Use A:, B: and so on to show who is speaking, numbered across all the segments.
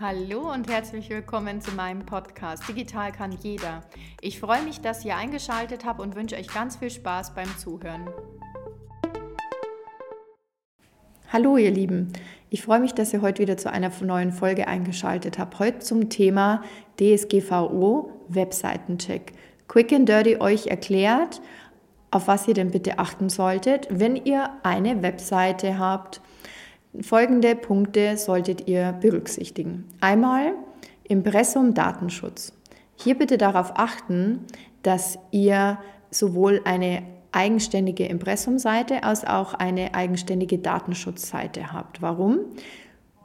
A: Hallo und herzlich willkommen zu meinem Podcast Digital kann jeder. Ich freue mich, dass ihr eingeschaltet habt und wünsche euch ganz viel Spaß beim Zuhören. Hallo ihr Lieben, ich freue mich, dass ihr heute wieder zu einer neuen Folge eingeschaltet habt. Heute zum Thema DSGVO Webseitencheck. Quick and Dirty euch erklärt, auf was ihr denn bitte achten solltet, wenn ihr eine Webseite habt Folgende Punkte solltet ihr berücksichtigen. Einmal Impressum Datenschutz. Hier bitte darauf achten, dass ihr sowohl eine eigenständige Impressumseite als auch eine eigenständige Datenschutzseite habt. Warum?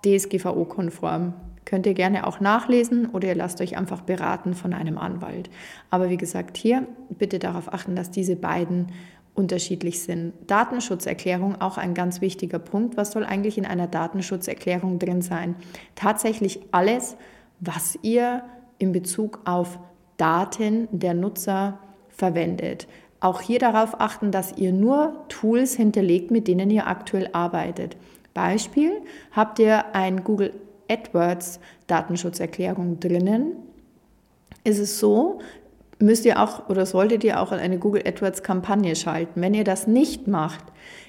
A: DSGVO-konform. Könnt ihr gerne auch nachlesen oder ihr lasst euch einfach beraten von einem Anwalt. Aber wie gesagt, hier bitte darauf achten, dass diese beiden unterschiedlich sind. Datenschutzerklärung auch ein ganz wichtiger Punkt. Was soll eigentlich in einer Datenschutzerklärung drin sein? Tatsächlich alles, was ihr in Bezug auf Daten der Nutzer verwendet. Auch hier darauf achten, dass ihr nur Tools hinterlegt, mit denen ihr aktuell arbeitet. Beispiel, habt ihr ein Google AdWords Datenschutzerklärung drinnen, ist es so, müsst ihr auch oder solltet ihr auch eine Google AdWords Kampagne schalten. Wenn ihr das nicht macht,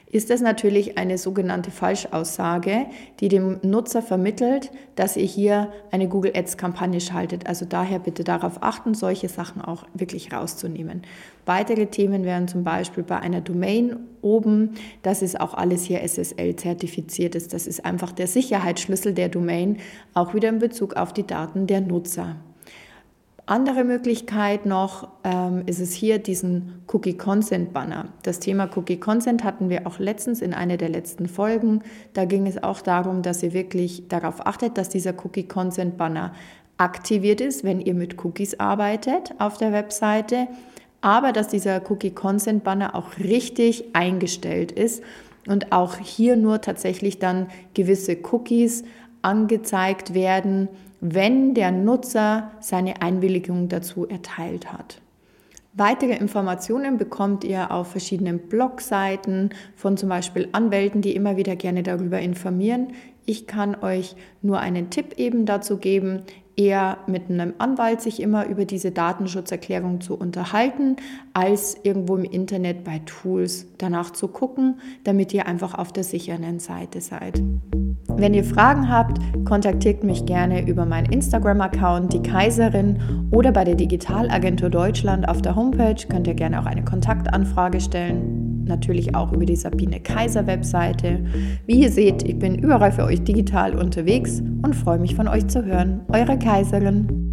A: ist das natürlich eine sogenannte Falschaussage, die dem Nutzer vermittelt, dass ihr hier eine Google Ads Kampagne schaltet. Also daher bitte darauf achten, solche Sachen auch wirklich rauszunehmen. Weitere Themen wären zum Beispiel bei einer Domain oben, dass es auch alles hier SSL zertifiziert ist. Das ist einfach der Sicherheitsschlüssel der Domain, auch wieder in Bezug auf die Daten der Nutzer. Andere Möglichkeit noch ähm, ist es hier diesen Cookie Consent Banner. Das Thema Cookie Consent hatten wir auch letztens in einer der letzten Folgen. Da ging es auch darum, dass ihr wirklich darauf achtet, dass dieser Cookie Consent Banner aktiviert ist, wenn ihr mit Cookies arbeitet auf der Webseite, aber dass dieser Cookie Consent Banner auch richtig eingestellt ist und auch hier nur tatsächlich dann gewisse Cookies angezeigt werden, wenn der Nutzer seine Einwilligung dazu erteilt hat. Weitere Informationen bekommt ihr auf verschiedenen Blogseiten von zum Beispiel Anwälten, die immer wieder gerne darüber informieren. Ich kann euch nur einen Tipp eben dazu geben, eher mit einem Anwalt sich immer über diese Datenschutzerklärung zu unterhalten, als irgendwo im Internet bei Tools danach zu gucken, damit ihr einfach auf der sicheren Seite seid. Wenn ihr Fragen habt, kontaktiert mich gerne über meinen Instagram-Account, die Kaiserin, oder bei der Digitalagentur Deutschland auf der Homepage könnt ihr gerne auch eine Kontaktanfrage stellen. Natürlich auch über die Sabine Kaiser Webseite. Wie ihr seht, ich bin überall für euch digital unterwegs und freue mich von euch zu hören. Eure Kaiserin.